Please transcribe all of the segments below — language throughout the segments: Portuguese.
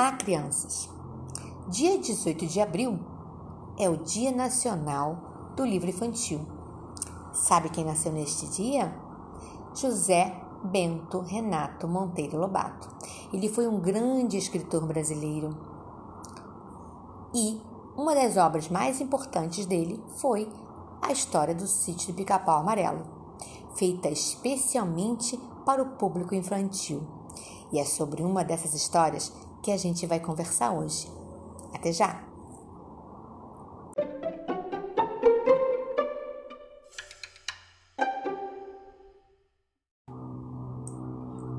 Olá, crianças! Dia 18 de abril é o Dia Nacional do Livro Infantil. Sabe quem nasceu neste dia? José Bento Renato Monteiro Lobato. Ele foi um grande escritor brasileiro e uma das obras mais importantes dele foi a história do sítio do Pica-Pau Amarelo, feita especialmente para o público infantil. E é sobre uma dessas histórias que a gente vai conversar hoje. Até já!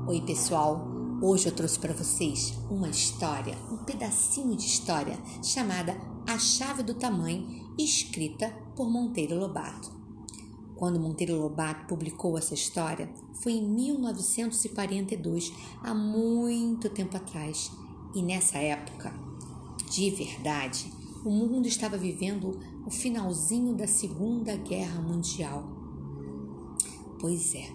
Oi, pessoal! Hoje eu trouxe para vocês uma história, um pedacinho de história chamada A Chave do Tamanho, escrita por Monteiro Lobato. Quando Monteiro Lobato publicou essa história, foi em 1942, há muito tempo atrás. E nessa época, de verdade, o mundo estava vivendo o finalzinho da Segunda Guerra Mundial. Pois é,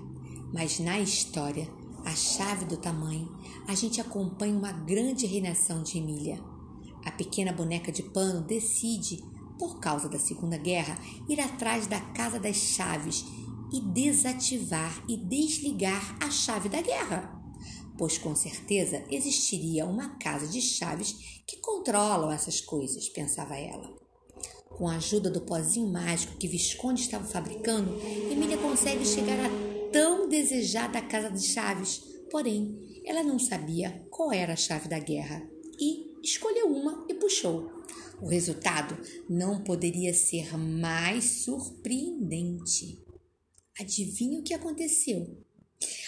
mas na história, a chave do tamanho, a gente acompanha uma grande reinação de Emília. A pequena boneca de pano decide, por causa da Segunda Guerra, ir atrás da Casa das Chaves e desativar e desligar a chave da guerra pois com certeza existiria uma casa de chaves que controlam essas coisas, pensava ela. Com a ajuda do pozinho mágico que Visconde estava fabricando, Emília consegue chegar à tão desejada casa de chaves. Porém, ela não sabia qual era a chave da guerra e escolheu uma e puxou. O resultado não poderia ser mais surpreendente. Adivinha o que aconteceu?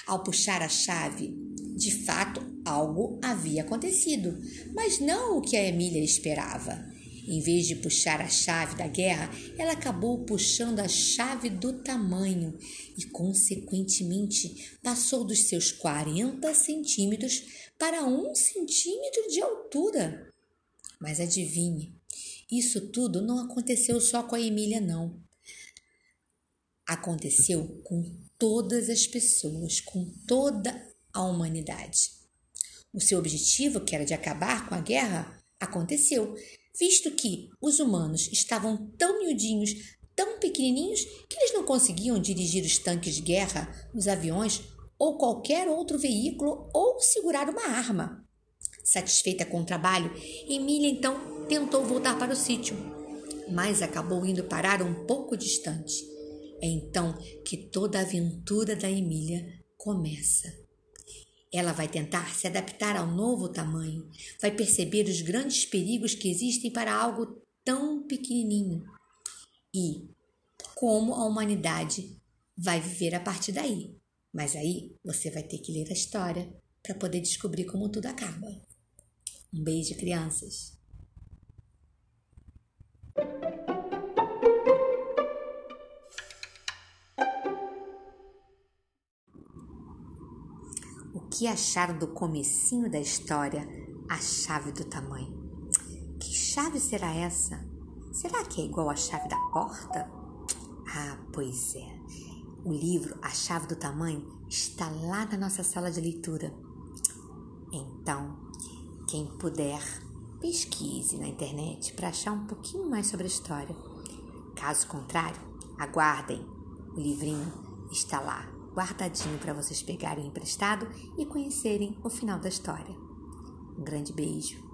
Ao puxar a chave, de fato, algo havia acontecido, mas não o que a Emília esperava. Em vez de puxar a chave da guerra, ela acabou puxando a chave do tamanho e, consequentemente, passou dos seus 40 centímetros para um centímetro de altura. Mas adivinhe, isso tudo não aconteceu só com a Emília, não. Aconteceu com todas as pessoas, com toda a humanidade. O seu objetivo, que era de acabar com a guerra, aconteceu, visto que os humanos estavam tão miudinhos, tão pequenininhos, que eles não conseguiam dirigir os tanques de guerra, os aviões ou qualquer outro veículo ou segurar uma arma. Satisfeita com o trabalho, Emília então tentou voltar para o sítio, mas acabou indo parar um pouco distante. É então que toda a aventura da Emília começa. Ela vai tentar se adaptar ao novo tamanho, vai perceber os grandes perigos que existem para algo tão pequenininho e como a humanidade vai viver a partir daí. Mas aí você vai ter que ler a história para poder descobrir como tudo acaba. Um beijo, crianças! Que acharam do comecinho da história, a chave do tamanho? Que chave será essa? Será que é igual a chave da porta? Ah, pois é. O livro A Chave do Tamanho está lá na nossa sala de leitura. Então, quem puder, pesquise na internet para achar um pouquinho mais sobre a história. Caso contrário, aguardem. O livrinho está lá guardadinho para vocês pegarem emprestado e conhecerem o final da história. Um grande beijo.